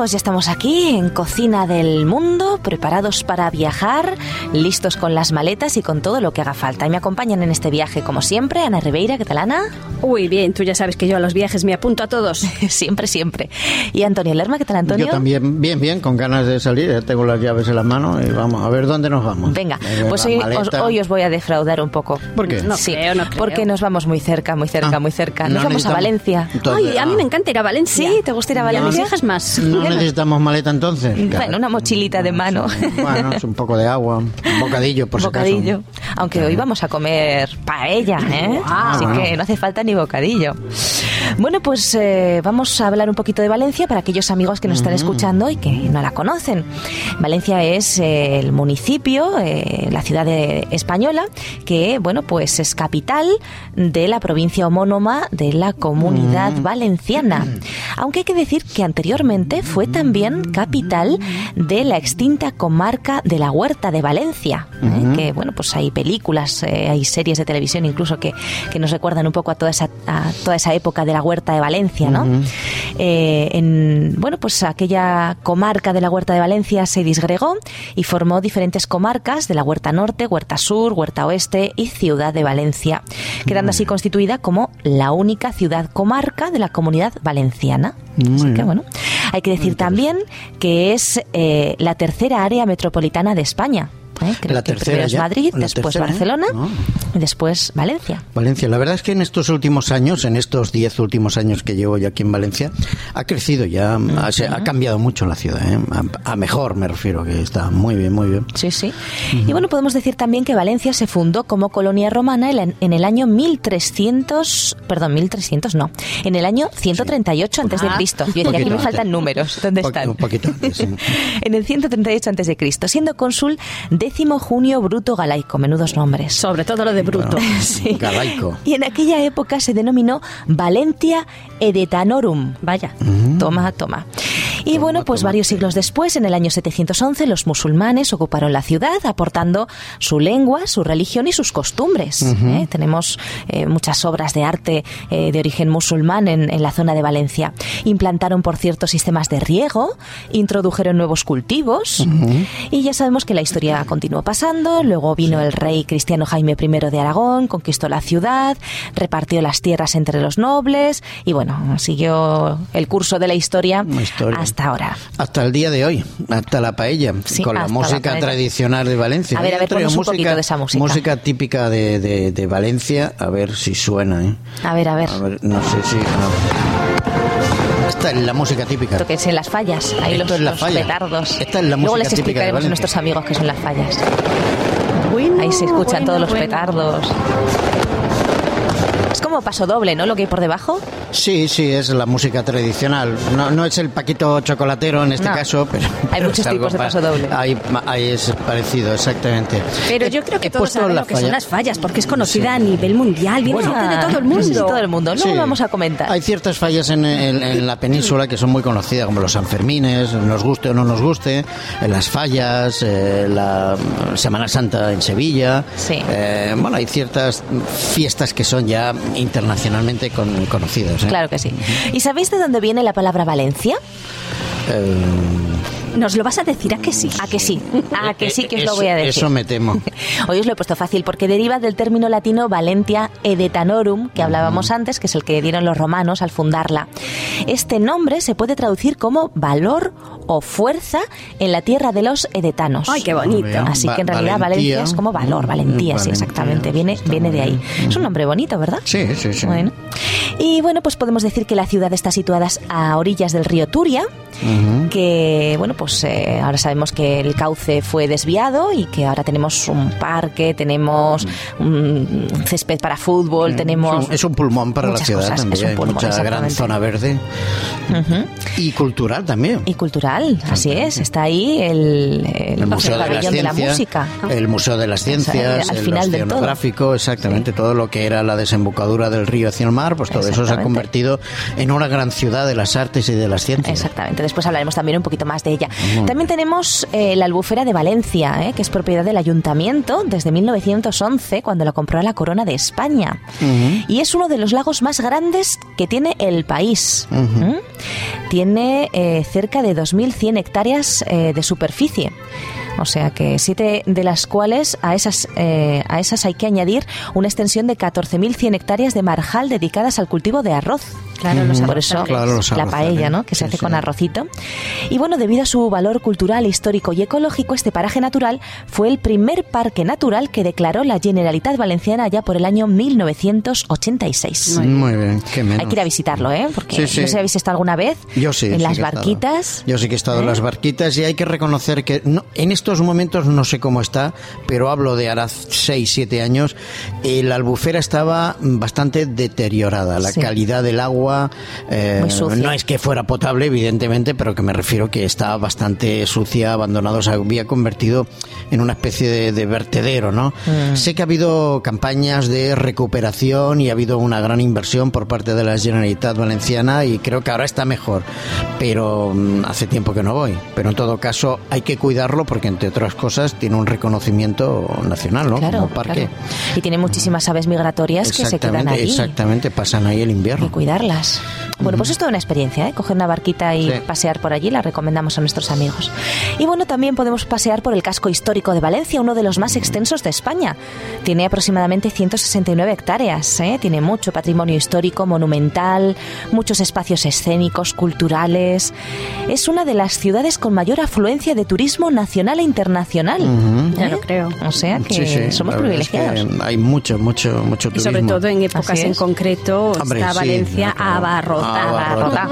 amigos, ya estamos aquí en Cocina del Mundo, preparados para viajar, listos con las maletas y con todo lo que haga falta. Y me acompañan en este viaje, como siempre, Ana Ribeira, ¿qué tal Ana? Uy, bien, tú ya sabes que yo a los viajes me apunto a todos. siempre, siempre. Y Antonio Lerma, ¿qué tal Antonio? Yo también, bien, bien, con ganas de salir, ya tengo las llaves en la mano y vamos a ver dónde nos vamos. Venga, pues hoy os, hoy os, voy a defraudar un poco. ¿Por qué? No sí, creo, no creo. porque nos vamos muy cerca, muy cerca, Ah, muy cerca. no Nos vamos a Valencia. Entonces, Ay, a mí ah, me encanta ir a Valencia. Sí, ¿te gusta ir a Valencia? no viajas más. No necesitamos maleta entonces. Bueno, una mochilita de mano. Bueno, es un poco de agua, un bocadillo por si bocadillo. acaso. Aunque hoy vamos a comer paella, ¿eh? Así bueno. que no hace falta ni bocadillo. Bueno, pues eh, vamos a hablar un poquito de Valencia para aquellos amigos que nos están escuchando y que no la conocen. Valencia es eh, el municipio, eh, la ciudad de- española, que, bueno, pues es capital de la provincia homónoma de la comunidad valenciana. Aunque hay que decir que anteriormente fue también capital de la extinta comarca de la Huerta de Valencia, que bueno, pues hay películas, hay series de televisión incluso que, que nos recuerdan un poco a toda esa, a toda esa época de la Huerta de Valencia, ¿no? Eh, en, bueno, pues aquella comarca de la Huerta de Valencia se disgregó y formó diferentes comarcas de la Huerta Norte, Huerta Sur, Huerta Oeste y Ciudad de Valencia, quedando así constituida como la única ciudad comarca de la comunidad valenciana. Así que bueno, hay que decir también que es eh, la tercera área metropolitana de España. ¿Eh? Creo La que tercera primero es ya, Madrid, después tercera, ¿eh? Barcelona Ah. y después Valencia. Valencia, la verdad es que en estos últimos años, en estos 10 últimos años que llevo yo aquí en Valencia, ha crecido ya, ha, se- ha cambiado mucho la ciudad, ¿eh? a, a mejor me refiero, que está muy bien, muy bien. Sí, sí. Y bueno, podemos decir también que Valencia se fundó como colonia romana en el año 1300, perdón, 1300 no, en el año 138 antes de Ah. Cristo. Yo decía, aquí me faltan antes. números. ¿Dónde están? un poquito antes, sí. en el 138 antes de Cristo, siendo cónsul décimo Junio Bruto Galaico, menudos nombres. Sobre todo lo de bruto. Sí. Galaico. Y en aquella época se denominó Valentia Edetanorum. Vaya. Toma, toma. Y bueno, pues varios siglos después, en el año 711, los musulmanes ocuparon la ciudad, aportando su lengua, su religión y sus costumbres. ¿eh? Tenemos eh, muchas obras de arte eh, de origen musulmán en, en la zona de Valencia. Implantaron, por cierto, sistemas de riego, introdujeron nuevos cultivos y ya sabemos que la historia continuó pasando. Luego vino el rey cristiano Jaime I de Aragón, conquistó la ciudad, repartió las tierras entre los nobles y bueno, siguió el curso de la historia, Una historia. hasta ahora. Hasta el día de hoy, hasta la paella, Sí, con la hasta la música paella. tradicional de Valencia. A ver, a ver, ponnos un poquito de esa música. Música típica de, de- de Valencia, a ver si suena, ¿eh? A ver, a ver. A ver, no sé si... no. Esta es la música típica. Esto que es en las fallas, ahí Esto los, es la los falla. petardos. Esta es la Luego música les explicaremos a nuestros amigos que son las fallas. Bueno, Ahí se escuchan bueno, todos los bueno. petardos. Es como paso doble, ¿no? Lo que hay por debajo. Sí, sí, es la música tradicional. No, no es el paquito chocolatero en este No. caso, pero... Hay muchos tipos de pa- paso doble. Hay es parecido, exactamente. Pero yo creo que he todos saben lo que falla. son las fallas, porque es conocida a nivel mundial. Viene gente de todo el mundo. todo el mundo. Luego Sí. lo vamos a comentar. Hay ciertas fallas en, en- en la península que son muy conocidas, como los Sanfermines, nos guste o no nos guste, en las fallas, eh, la Semana Santa en Sevilla. Sí. Eh, bueno, hay ciertas fiestas que son ya internacionalmente con- conocidas. ¿Eh? Claro que sí. ¿Y sabéis de dónde viene la palabra Valencia? Eh, ¿Nos lo vas a decir a que sí? ¿A que sí? ¿A que sí que os lo eso- voy a decir? Eso me temo. Hoy os lo he puesto fácil porque deriva del término latino Valentia edetanorum, que hablábamos antes, que es el que dieron los romanos al fundarla. Este nombre se puede traducir como valor o fuerza en la tierra de los edetanos. Ay, qué bonito. Así Va- que en realidad Valencia valentía. es como valor, Mm, valentía, sí, valentía, exactamente. Viene, viene de ahí. Es un nombre bonito, ¿verdad? Sí, sí, sí. Bueno. Y bueno, pues podemos decir que la ciudad está situada a orillas del río Turia, que bueno, pues eh, ahora sabemos que el cauce fue desviado y que ahora tenemos un parque, tenemos un césped para fútbol, tenemos Es un, es un pulmón para la ciudad cosas, es también. un Hay pulmón, mucha gran zona verde. Ujú. Y cultural también. y cultural, así es, está ahí el, el, el Museo de pabellón de la música. el Museo de las Ciencias, al el final todo. oceanográfico, exactamente, todo lo que era la desembocadura del río hacia el mar, pues todo eso se ha convertido en una gran ciudad de las artes y de las ciencias. Exactamente, después hablaremos también un poquito más de ella. También tenemos eh, la albufera de Valencia, eh, que es propiedad del ayuntamiento desde 1911, cuando la compró la corona de España. Y es uno de los lagos más grandes que tiene el país. ¿Mm? Tiene eh, cerca de 2.100 hectáreas eh, de superficie. O sea que siete de las cuales a esas, eh, a esas hay que añadir una extensión de 14.100 hectáreas de marjal dedicadas al cultivo de arroz. Claro, los Por eso Claro, los la paella, ¿no? Que se Sí, hace sí. con arrocito. Y bueno, debido a su valor cultural, histórico y ecológico, este paraje natural fue el primer parque natural que declaró la Generalitat Valenciana ya por el año 1986. Muy bien, qué menos. Hay que ir a visitarlo, ¿eh? Porque Sí, sí. no sé si habéis estado alguna vez Yo sí. en sí las barquitas. Yo sí que he estado en ¿Eh? las barquitas y hay que reconocer que no- en estos momentos no sé cómo está, pero hablo de ahora 6, 7 años, eh, la albufera estaba bastante deteriorada. La Sí. calidad del agua eh, Muy sucia. no es que fuera potable, evidentemente, pero que me refiero que estaba bastante sucia, abandonada, se había convertido en una especie de, de vertedero, ¿no? Mm. Sé que ha habido campañas de recuperación y ha habido una gran inversión por parte de la Generalitat Valenciana y creo que ahora está mejor, pero mm, hace tiempo que no voy. Pero en todo caso hay que cuidarlo porque entre otras cosas tiene un reconocimiento nacional, ¿no? Claro, Como parque. claro. Y tiene muchísimas aves migratorias que se quedan allí. exactamente, pasan ahí el Hay invierno. que cuidarlas. Bueno, pues es toda una experiencia, ¿eh? Coger una barquita y Sí. pasear por allí, la recomendamos a nuestros amigos. Y bueno, también podemos pasear por el casco histórico de Valencia, uno de los más extensos de España. Tiene aproximadamente 169 hectáreas, ¿eh? Tiene mucho patrimonio histórico, monumental, muchos espacios escénicos, culturales. Es una de las ciudades con mayor afluencia de turismo nacional e internacional. Ya ¿eh? lo creo. O sea que Sí, sí, somos verdad es que privilegiados. hay mucho, mucho, mucho Y turismo. sobre todo en épocas en concreto Hombre, está Valencia. Abarrotada. Abarrotada.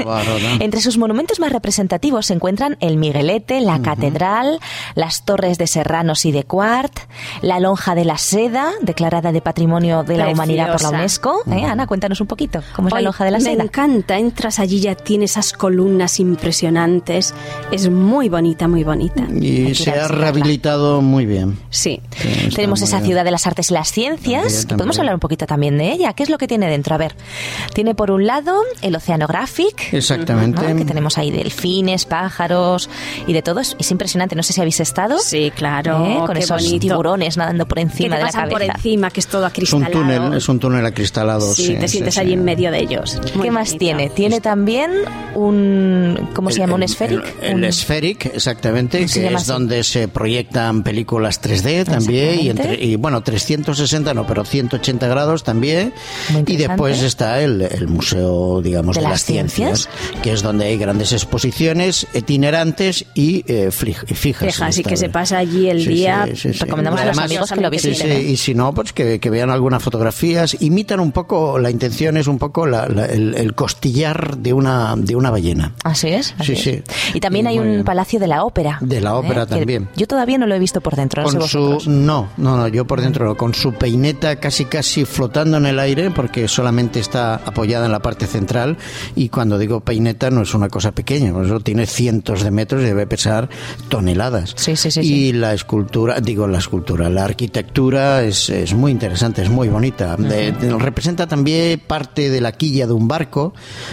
Abarrotada. Entre sus monumentos más representativos se encuentran el Miguelete, la Catedral, las torres de Serranos y de Quart, la Lonja de la Seda, declarada de Patrimonio de la Preciosa. Humanidad por la UNESCO. ¿Eh, Ana, cuéntanos un poquito, ¿cómo es la Lonja de la me Seda? encanta, entras allí ya tiene esas columnas impresionantes. Es muy bonita, muy bonita. Y se ha rehabilitado muy bien. Sí. Sí, Tenemos esa bien. ciudad de las artes y las ciencias, podemos hablar un poquito también de ella. ¿Qué es lo que tiene dentro? A ver, tiene por un lado el Oceanographic, Exactamente. ¿no? que tenemos ahí delfines, pájaros y de todo. Es, es impresionante, no sé si habéis estado. Sí, claro. ¿Eh? Con qué esos bonito. tiburones nadando por que encima te de la cabeza. por encima, que es todo Es un acristalado. túnel, es un túnel acristalado. Sí, sí, te sí, sientes sí. allí en medio de ellos. Muy ¿Qué más bonito. tiene? Tiene también un... ¿Cómo se El- llama? ¿Un el- esféric? El, Un- el Spheric, exactamente, ¿Cómo se que es así? donde se proyectan películas 3D también, y, entre, y bueno, 360 no, pero 180 grados también. Y después está el, el Museo, digamos, De de, las ciencias, ciencias. que es donde hay grandes exposiciones itinerantes y eh, fijas. Fijas, y Esta que se vez. pasa allí el Sí, día. sí, sí. Recomendamos a los Además, amigos que lo visiten. ¿eh? y si no, pues que, que vean algunas fotografías, imitan un poco, la intención es un poco la- la- el, el costillar de una, de una ballena. Así es. así Sí, es. sí. Y también hay un palacio de la ópera. De la ópera Que también. Yo todavía no lo he visto por dentro. No sé su, no, no, no, yo por dentro no, con su peineta casi casi flotando en el aire porque solamente está apoyada en la parte central y cuando digo peineta no es una cosa pequeña, por eso tiene cientos de metros y debe pesar toneladas. Sí, sí, sí, Y la escultura, digo la escultura, la arquitectura es, es muy interesante, es muy bonita. De- de- representa también parte de la quilla de un barco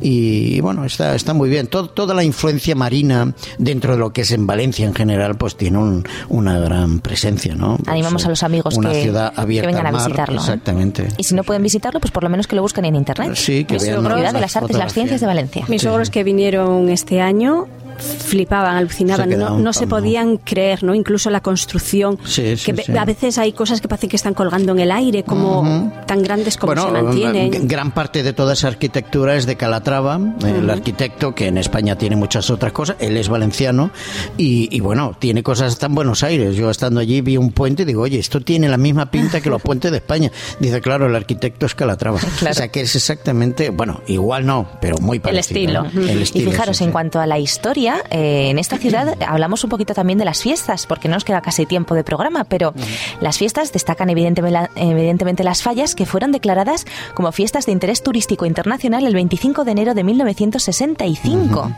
y, bueno, está, está muy bien. Todo- toda la influencia marina dentro de lo que es en Valencia en general, pues tiene un- una gran presencia, ¿no? Pues, Animamos a los amigos una que, ciudad que abierta vengan a mar, visitarlo. ¿eh? Exactamente. Y si no pueden visitarlo, pues por lo menos que lo busquen en internet. Sí, que Mis vean Ciudad de las Artes y las Ciencias de. Valencia. Mis Sí. suegros que vinieron este año flipaban, alucinaban, Se no, se podían creer, ¿no? Incluso la construcción, Sí, sí, que sí. a veces hay cosas que parece que están colgando en el aire, como tan grandes como se mantienen. gran parte de toda esa arquitectura es de Calatrava, el arquitecto que en España tiene muchas otras cosas. Él es valenciano y, y, bueno, tiene cosas en Buenos Aires. Yo estando allí vi un puente y digo, oye, esto tiene la misma pinta que los puentes de España. Dice, claro, el arquitecto es Calatrava. Claro. O sea que es exactamente, bueno, igual no, pero muy parecido. estilo. ¿no? Ujú. El Y estilo, fijaros, sí, en cuanto a la historia, eh, en esta ciudad hablamos un poquito también de las fiestas, porque no nos queda casi tiempo de programa, pero las fiestas destacan evidentemente, evidentemente las fallas que fueron declaradas como fiestas de interés turístico internacional el 25 de enero de 1965.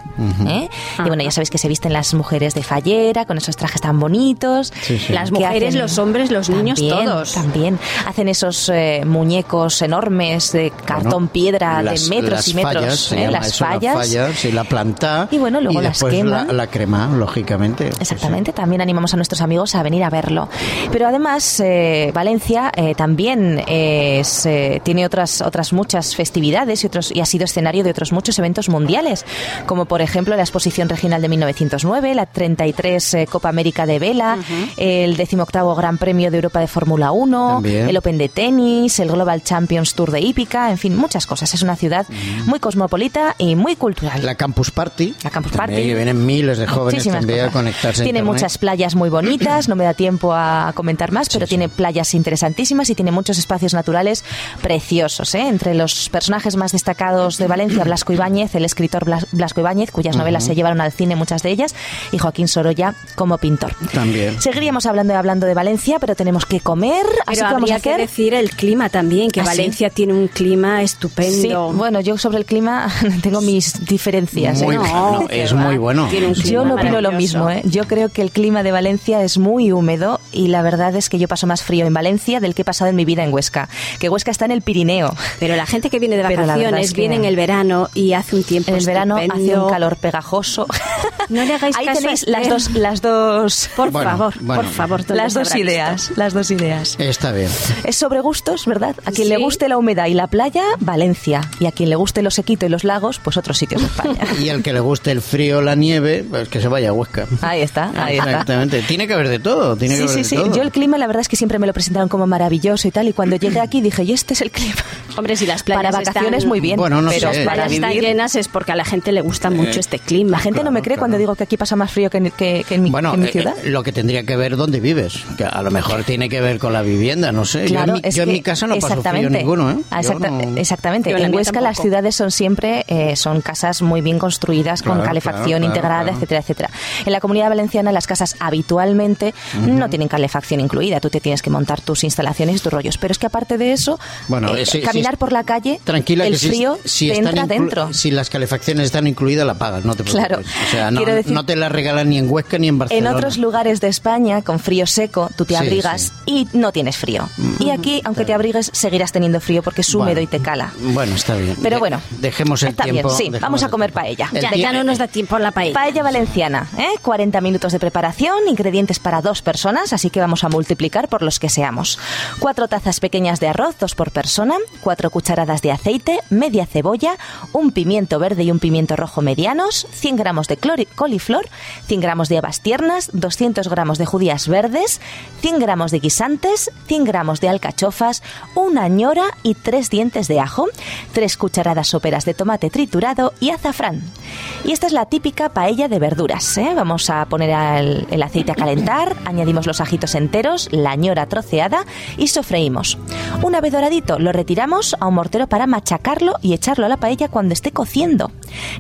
¿eh? Y bueno, ya sabéis que se visten las mujeres de fallera, con esos trajes tan bonitos. Sí, sí. Las mujeres, los hombres, los niños, También, todos. También hacen esos eh, muñecos enormes de cartón Bueno, piedra las- de metros y metros. fallas, ¿eh? Las fallas. fallas, y la planta. Y bueno, luego las las pues. La, la crema, lógicamente. Exactamente, también animamos a nuestros amigos a venir a verlo. Pero además, eh, Valencia eh, también es, eh, tiene otras, otras muchas festividades y, otros, y ha sido escenario de otros muchos eventos mundiales, como por ejemplo la Exposición Regional de 1909, la 33 eh, Copa América de Vela, el 18 Gran Premio de Europa de Fórmula 1, También. el Open de tenis, el Global Champions Tour de hípica, en fin, muchas cosas. Es una ciudad muy cosmopolita y muy cultural. La Campus Party. La Campus también, Party. Que vienen miles de jóvenes Muchísimas también a cosas. conectarse. a Tiene Internet. muchas playas muy bonitas, no me da tiempo a comentar más, pero tiene playas interesantísimas y tiene muchos espacios naturales preciosos. ¿eh? Entre los personajes más destacados de Valencia, Blasco Ibáñez, el escritor Blas- Blasco Ibáñez, cuyas novelas se llevaron al cine, muchas de ellas, y Joaquín Sorolla como pintor. También. Seguiríamos hablando y hablando de Valencia, pero tenemos que comer, así Pero que vamos a que decir el clima también, que ¿Ah, sí? Valencia tiene un clima estupendo. Sí, bueno, yo sobre el clima tengo mis diferencias. ¿eh? Muy No, que es va. Muy bueno. Yo no opino lo mismo, ¿eh? Yo creo que el clima de Valencia es muy húmedo y la verdad es que yo paso más frío en Valencia del que he pasado en mi vida en Huesca. Que Huesca está en el Pirineo. Pero la gente que viene de vacaciones es que- viene en el verano y hace un tiempo En el verano hace un calor pegajoso. No le hagáis Ahí caso a tenéis Esther. las dos, las dos, Por Bueno, favor, bueno. por favor. ¿dónde las dos ideas, las dos ideas. Está bien. Es sobre gustos, ¿verdad? A quien le Sí. guste la humedad y la playa, Valencia. Y a quien le guste lo sequito y los lagos, pues otros sitios de España. Y al que le guste el frío la nieve, pues que se vaya a Huesca. Ahí está, ahí está. Exactamente. Tiene que haber de todo. Tiene que Sí, haber sí, de sí. todo. Yo el clima, la verdad es que siempre me lo presentaron como maravilloso y tal. Y cuando llegué aquí dije, y este es el clima. Hombre, si las playas Para vacaciones están- muy bien. Bueno, no pero sé. para Las están vivir. llenas es porque a la gente le gusta mucho este clima. La gente no me cree claro. cuando digo que aquí pasa más frío que en, que- que en mi, Bueno, que en mi eh, ciudad. eh, lo que tendría que ver dónde vives, que a lo mejor tiene que ver con la vivienda, no sé. Claro, yo en mi, es yo en que- mi casa no paso frío ninguno, ¿eh? Exacta- no- Exactamente. Yo en Huesca las ciudades son siempre eh, son casas muy bien construidas con Claro, calefacción claro, claro, integrada, claro. etcétera, etcétera. En la comunidad valenciana las casas habitualmente no tienen calefacción incluida. Tú te tienes que montar tus instalaciones y tus rollos. Pero es que aparte de eso, Bueno, eh, eh, caminar por la calle, Tranquila el que si- frío si, te están entra dentro. Si las calefacciones están incluidas, la pagas, no te preocupes. Claro. O sea, no, Quiero decir- no te la regalan ni en Huesca ni en En Barcelona. otros lugares de España, con frío seco, tú te Sí, abrigas y no tienes frío. Y aquí, aunque te abrigues, seguirás teniendo frío porque es húmedo Bueno, y te cala. Bueno, está bien. Pero bueno, dejemos el está tiempo. bien, sí, vamos a comer paella. El Ya, ya no nos da tiempo la paella. Valenciana, ¿eh? 40 minutos de preparación, ingredientes para dos personas, así que vamos a multiplicar por los que seamos. Cuatro tazas pequeñas de arroz, dos por persona, cuatro cucharadas de aceite, media cebolla, un pimiento verde y un pimiento rojo medianos, 100 gramos de coliflor, 100 gramos de habas tiernas, 200 gramos de judías verdes, 100 gramos de guisantes, 100 gramos de alcachofas, una ñora y tres dientes de ajo, tres cucharadas soperas de tomate triturado y azafrán. Y esta es la típica paella de verduras. ¿eh? Vamos a poner el aceite a calentar, añadimos los ajitos enteros, la ñora troceada y sofreímos. Una vez doradito lo retiramos a un mortero para machacarlo y echarlo a la paella cuando esté cociendo.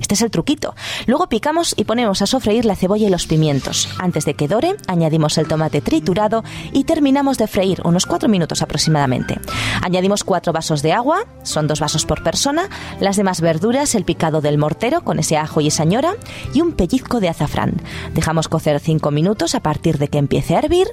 Este es el truquito. Luego picamos y ponemos a sofreír la cebolla y los pimientos. Antes de que dore, añadimos el tomate triturado y terminamos de freír unos 4 minutos aproximadamente. Añadimos 4 vasos de agua, son dos vasos por persona, las demás verduras, el picado del mortero con ese ajo y esa ñora y un pellizco de azafrán. Dejamos cocer 5 minutos a partir de que empiece a hervir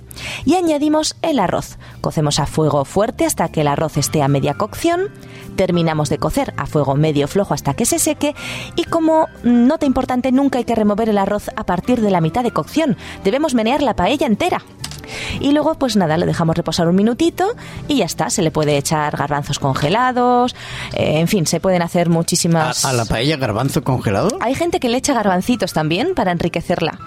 y añadimos el arroz. Cocemos a fuego fuerte hasta que el arroz esté a media cocción. Terminamos de cocer a fuego medio flojo hasta que se seque y como nota importante nunca hay que remover el arroz a partir de la mitad de cocción. Debemos menear la paella entera. Y luego, pues nada, lo dejamos reposar un minutito y ya está. Se le puede echar garbanzos congelados, eh, en fin, se pueden hacer muchísimas. ¿A, a la paella garbanzo congelado? Hay gente que le echa garbancitos también para enriquecerla.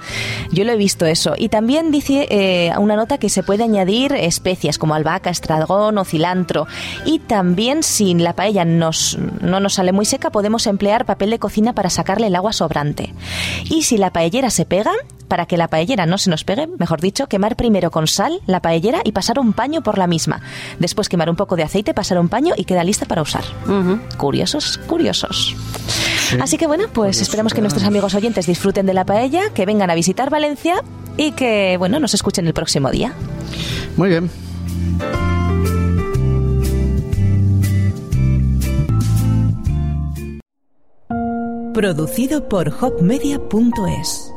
Yo lo he visto eso. Y también dice eh, una nota que se puede añadir especias como albahaca, estragón o cilantro. Y también, si la paella nos, no nos sale muy seca, podemos emplear papel de cocina para sacarle el agua sobrante. Y si la paellera se pega, para que la paellera no se nos pegue, mejor dicho, quemar primero con sal la paellera y pasar un paño por la misma. Después quemar un poco de aceite, pasar un paño y queda lista para usar. Curiosos, curiosos. Así que bueno, pues esperamos que nuestros amigos oyentes disfruten de la paella, que vengan a visitar Valencia y que, bueno, nos escuchen el próximo día. Muy bien. Producido por hopmedia.es